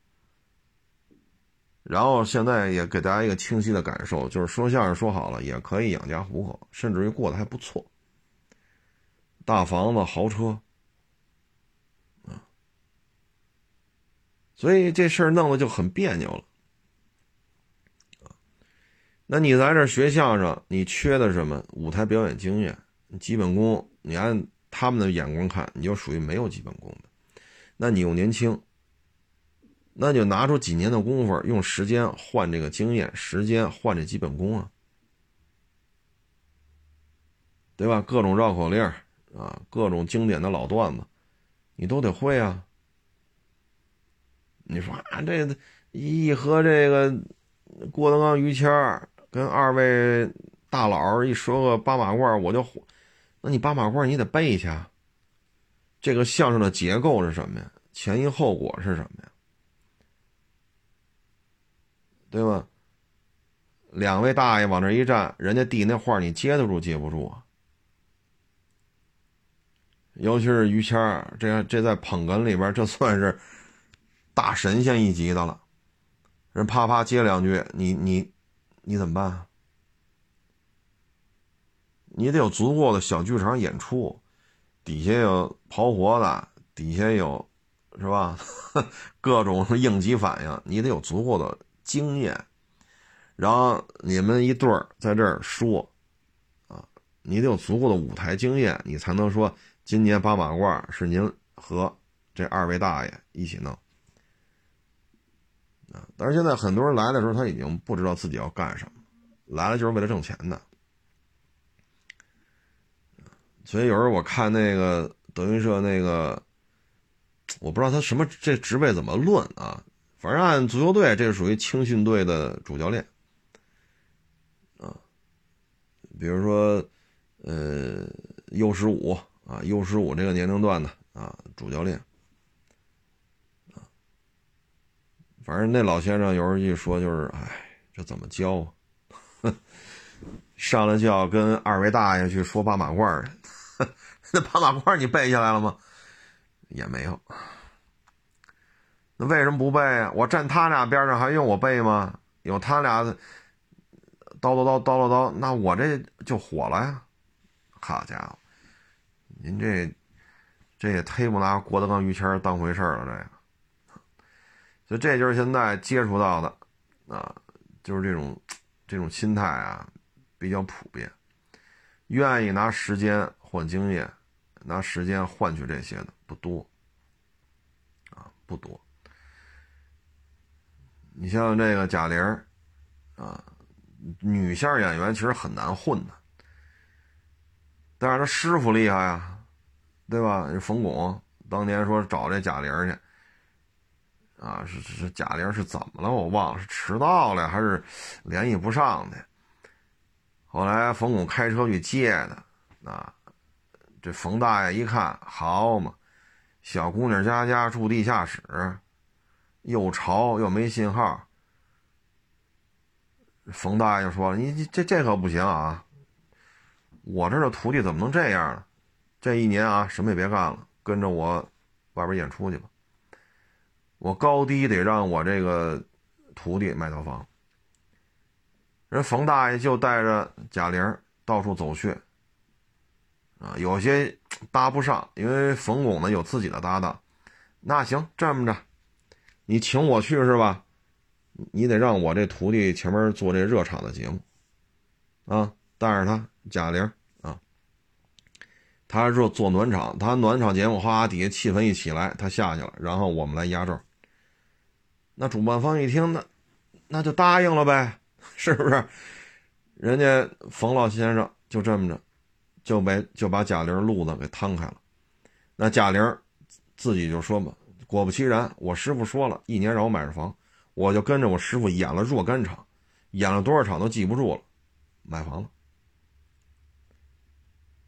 然后现在也给大家一个清晰的感受，就是说相声说好了也可以养家糊口，甚至于过得还不错。大房子、豪车，啊，所以这事儿弄得就很别扭了。那你在这学相声，你缺的什么？舞台表演经验、基本功，你按他们的眼光看，你就属于没有基本功的。那你又年轻。那就拿出几年的功夫，用时间换这个经验，时间换这基本功啊，对吧？各种绕口令啊，各种经典的老段子，你都得会啊。你说啊，这一和这个郭德纲、于谦跟二位大佬一说个八马褂，我就火，那你八马褂你得背去。这个相声的结构是什么呀？前因后果是什么呀？对吧？两位大爷往这一站，人家递那话，你接得住接不住啊？尤其是于谦儿，这这在捧哏里边，这算是大神仙一级的了。人啪啪接两句，你你你怎么办？你得有足够的小剧场演出，底下有跑活的，底下有是吧？各种应急反应，你得有足够的。经验，然后你们一对儿在这儿说，啊，你得有足够的舞台经验，你才能说今年八马褂是您和这二位大爷一起弄。啊。但是现在很多人来的时候，他已经不知道自己要干什么，来了就是为了挣钱的。所以有时候我看那个德云社那个，我不知道他什么这职位怎么论啊？反正按足球队，这属于青训队的主教练啊。比如说，呃，U 十五啊，U 十五这个年龄段的啊，主教练啊。反正那老先生有时候一说就是，哎，这怎么教啊？上来就要跟二位大爷去说八马褂。那八马褂你背下来了吗？也没有。那为什么不背啊？我站他俩边上还用我背吗？有他俩叨叨叨叨叨叨，那我这就火了呀！好家伙，您这这也忒不拿郭德纲、于谦当回事了，这个。所以这就是现在接触到的啊，就是这种这种心态啊，比较普遍，愿意拿时间。换经验，拿时间换取这些的不多，啊，不多。你像这个贾玲啊，女线演员其实很难混的，但是她师傅厉害啊，对吧？冯巩当年说找这贾玲去，啊，是是贾玲是怎么了？我忘了，是迟到了还是联系不上的？后来冯巩开车去接的，啊。这冯大爷一看，好嘛，小姑娘家家住地下室，又潮又没信号。冯大爷就说：“你这这可不行啊！我这的徒弟怎么能这样呢？这一年啊，什么也别干了，跟着我外边演出去吧。我高低得让我这个徒弟买套房。”人冯大爷就带着贾玲到处走穴。啊，有些搭不上，因为冯巩呢有自己的搭档。那行，这么着，你请我去是吧？你得让我这徒弟前面做这热场的节目，啊，带着他贾玲啊，他说做暖场，他暖场节目，哗，底下气氛一起来，他下去了，然后我们来压轴。那主办方一听，那那就答应了呗，是不是？人家冯老先生就这么着。就被就把贾玲路子给摊开了，那贾玲自己就说嘛，果不其然，我师傅说了一年让我买着房，我就跟着我师傅演了若干场，演了多少场都记不住了，买房了。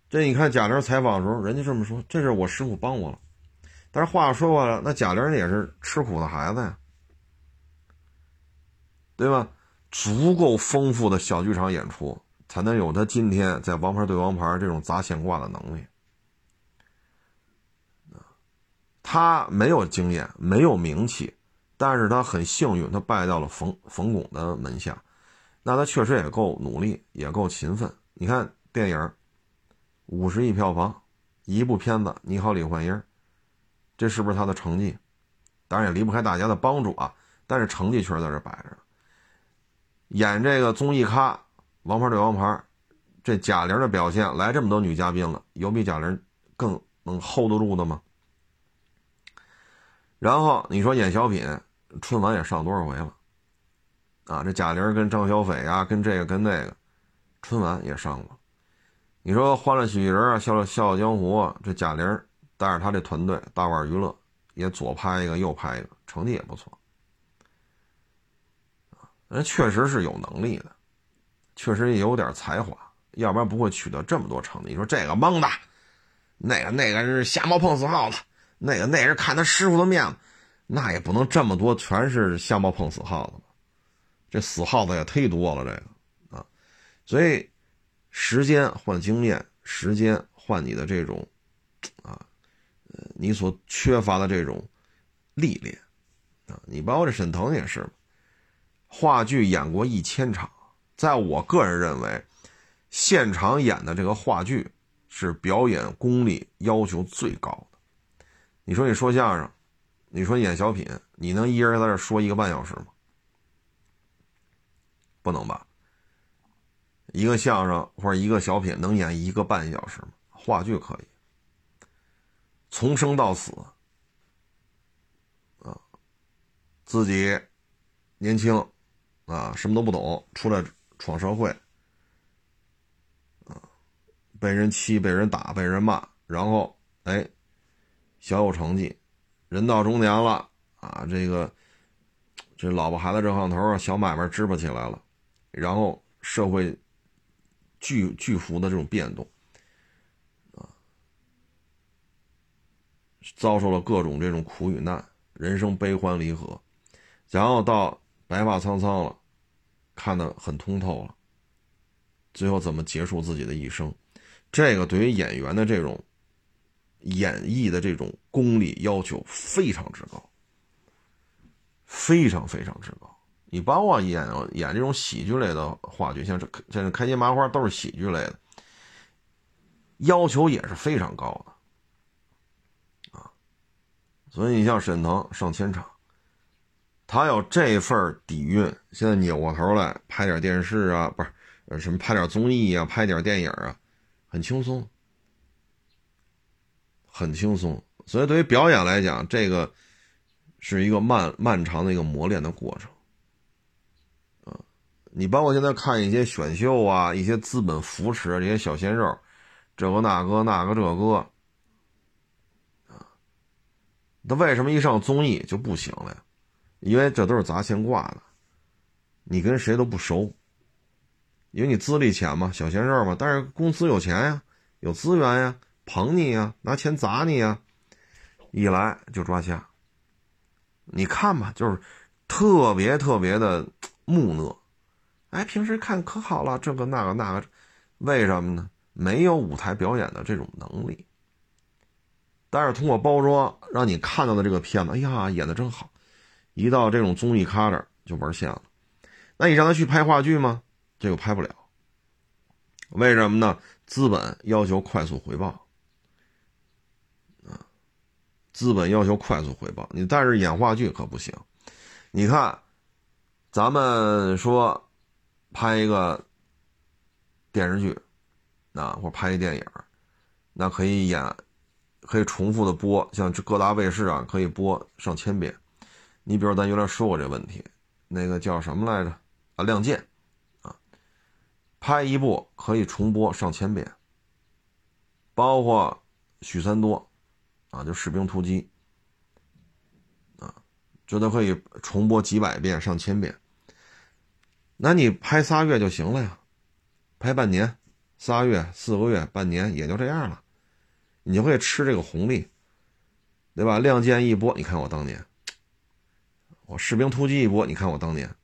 这你看贾玲采访的时候，人家这么说，这是我师傅帮我了。但是话说回来，那贾玲也是吃苦的孩子呀，对吧？足够丰富的小剧场演出。才能有他今天在《王牌对王牌》这种砸钱挂的能力。他没有经验，没有名气，但是他很幸运，他拜到了冯冯巩的门下。那他确实也够努力，也够勤奋。你看电影，五十亿票房，一部片子《你好，李焕英》，这是不是他的成绩？当然也离不开大家的帮助啊。但是成绩确实在这摆着。演这个综艺咖。王牌对王牌，这贾玲的表现来这么多女嘉宾了，有比贾玲更能 hold 得住的吗？然后你说演小品，春晚也上多少回了？啊，这贾玲跟张小斐啊，跟这个跟那个，春晚也上过。你说《欢乐喜剧人》啊，《笑笑傲江湖》啊，这贾玲带着他这团队大碗娱乐，也左拍一个右拍一个，成绩也不错。人确实是有能力的。确实也有点才华，要不然不会取得这么多成绩。你说这个蒙的，那个那个是瞎猫碰死耗子，那个那是看他师傅的面子，那也不能这么多全是瞎猫碰死耗子吧？这死耗子也忒多了，这个啊，所以时间换经验，时间换你的这种啊，呃，你所缺乏的这种历练啊。你包括这沈腾也是，话剧演过一千场。在我个人认为，现场演的这个话剧是表演功力要求最高的。你说你说相声，你说演小品，你能一人在这说一个半小时吗？不能吧？一个相声或者一个小品能演一个半小时吗？话剧可以，从生到死，啊，自己年轻，啊，什么都不懂，出来闯社会，啊，被人欺，被人打，被人骂，然后哎，小有成绩，人到中年了，啊，这个这老婆孩子热炕头，小买卖支巴起来了，然后社会巨巨幅的这种变动，啊，遭受了各种这种苦与难，人生悲欢离合。然后到白发苍苍了，看得很通透了。最后怎么结束自己的一生？这个对于演员的这种演绎的这种功力要求非常之高，非常非常之高。你包括演演这种喜剧类的话剧，像这像这开心麻花都是喜剧类的，要求也是非常高的啊。所以你像沈腾上千场。他有这份底蕴，现在扭过头来拍点电视啊，不是，什么拍点综艺啊，拍点电影啊，很轻松，很轻松。所以对于表演来讲，这个是一个漫漫长的一个磨练的过程。啊，你包括现在看一些选秀啊，一些资本扶持这些小鲜肉，这个那个那个这个，啊，那为什么一上综艺就不行了呀？因为这都是砸钱挂的，你跟谁都不熟，因为你资历浅嘛，小鲜肉嘛。但是公司有钱呀，有资源呀，捧你呀，拿钱砸你呀，一来就抓瞎。你看吧，就是特别特别的木讷，哎，平时看可好了，这个那个那个，为什么呢？没有舞台表演的这种能力。但是通过包装，让你看到的这个片子，哎呀，演的真好。一到这种综艺咖这儿就玩线了，那你让他去拍话剧吗？这个拍不了。为什么呢？资本要求快速回报，啊，资本要求快速回报。你但是演话剧可不行。你看，咱们说拍一个电视剧，啊，或拍一电影，那可以演，可以重复的播，像各大卫视啊，可以播上千遍。你比如咱原来说过这问题，那个叫什么来着？啊，《亮剑》啊，拍一部可以重播上千遍，包括许三多啊，就《士兵突击》啊，这都可以重播几百遍、上千遍。那你拍仨月就行了呀，拍半年、仨月、四个月、半年也就这样了，你就可以吃这个红利，对吧？《亮剑》一播，你看我当年。我士兵突击一播，你看我当年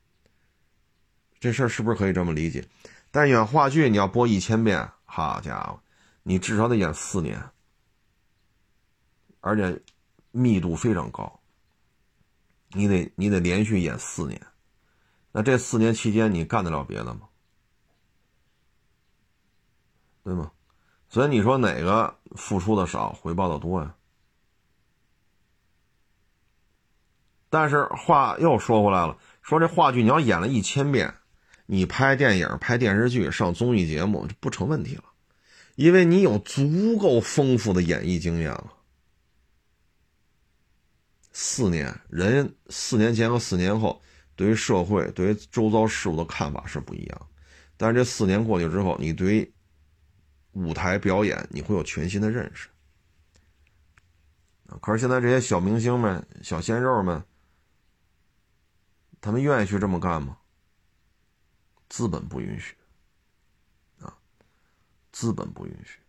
这事儿是不是可以这么理解？但演话剧你要播一千遍，好家伙，你至少得演四年，而且密度非常高，你得你得连续演四年，那这四年期间你干得了别的吗？对吗？所以你说哪个付出的少，回报的多呀？但是话又说回来了，说这话剧你要演了一千遍，你拍电影、拍电视剧、上综艺节目就不成问题了，因为你有足够丰富的演绎经验了。四年，人四年前和四年后对于社会、对于周遭事物的看法是不一样，但是这四年过去之后，你对于舞台表演你会有全新的认识。可是现在这些小明星们、小鲜肉们。他们愿意去这么干吗？资本不允许，啊，资本不允许。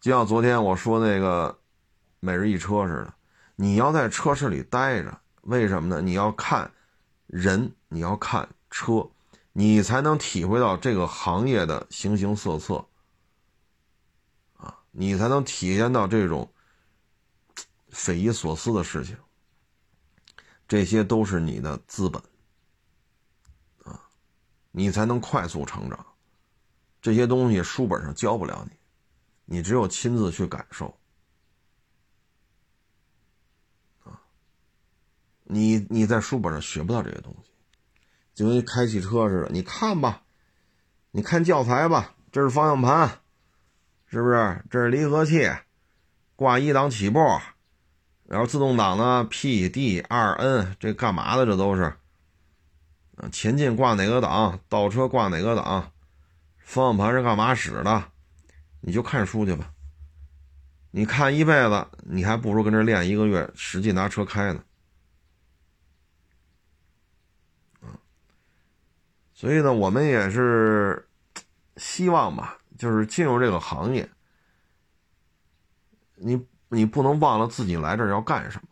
就像昨天我说那个每日一车似的，你要在车市里待着，为什么呢？你要看人，你要看车，你才能体会到这个行业的形形色色，啊，你才能体验到这种匪夷所思的事情。这些都是你的资本。你才能快速成长，这些东西书本上教不了你，你只有亲自去感受。啊，你你在书本上学不到这些东西，就跟开汽车似的，你看吧，你看教材吧，这是方向盘，是不是？这是离合器，挂一档起步，然后自动挡呢，P D R N 这干嘛的？这都是。前进挂哪个档，倒车挂哪个档，方向盘是干嘛使的，你就看书去吧。你看一辈子，你还不如跟这练一个月，实际拿车开呢。所以呢，我们也是希望吧，就是进入这个行业，你你不能忘了自己来这儿要干什么。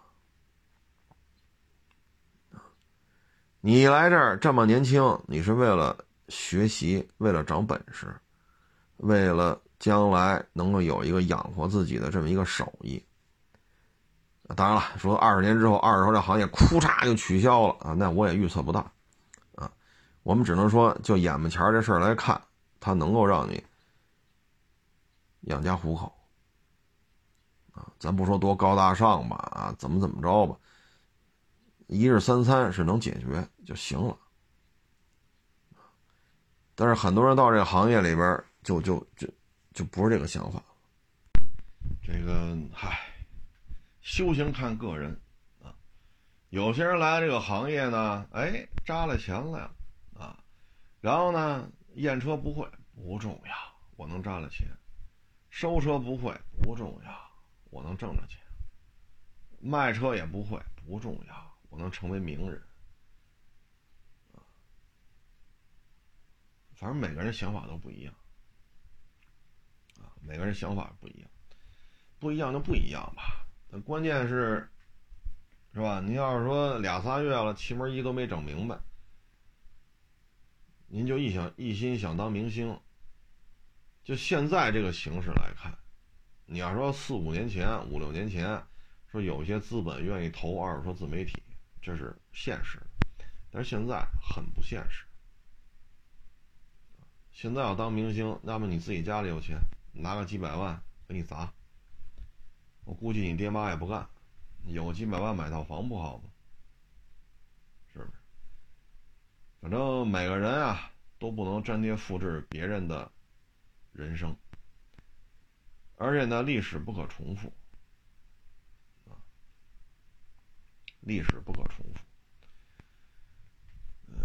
你来这儿这么年轻，你是为了学习，为了长本事，为了将来能够有一个养活自己的这么一个手艺。当然了，说二十年之后，二手车这行业哭嚓就取消了啊，那我也预测不到，啊，我们只能说就眼巴前这事儿来看，它能够让你养家糊口，啊，咱不说多高大上吧，啊，怎么怎么着吧。一日三餐是能解决就行了，但是很多人到这个行业里边就就就就不是这个想法。这个嗨，修行看个人啊，有些人来这个行业呢，哎，扎了钱了，啊，然后呢，验车不会不重要，我能扎了钱；收车不会不重要，我能挣着钱；卖车也不会不重要。我能成为名人，反正每个人想法都不一样，啊，每个人想法不一样，不一样就不一样吧。那关键是，是吧？您要是说俩仨月了，奇门一都没整明白，您就一想一心想当明星，就现在这个形势来看，你要说四五年前、五六年前，说有些资本愿意投二手车自媒体。这是现实，但是现在很不现实。现在要当明星，那么你自己家里有钱，拿个几百万给你砸，我估计你爹妈也不干。有几百万买套房不好吗？是不是？反正每个人啊都不能粘贴复制别人的人生，而且呢，历史不可重复。历史不可重复，嗯，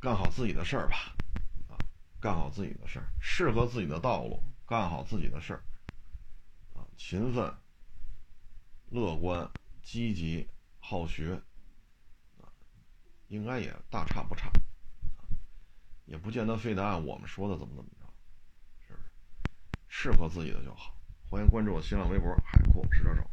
干好自己的事儿吧，啊，干好自己的事儿，适合自己的道路，干好自己的事儿，啊，勤奋、乐观、积极、好学，啊，应该也大差不差，也不见得非得按我们说的怎么怎么着，是不是？适合自己的就好。欢迎关注我新浪微博“海阔试车手”。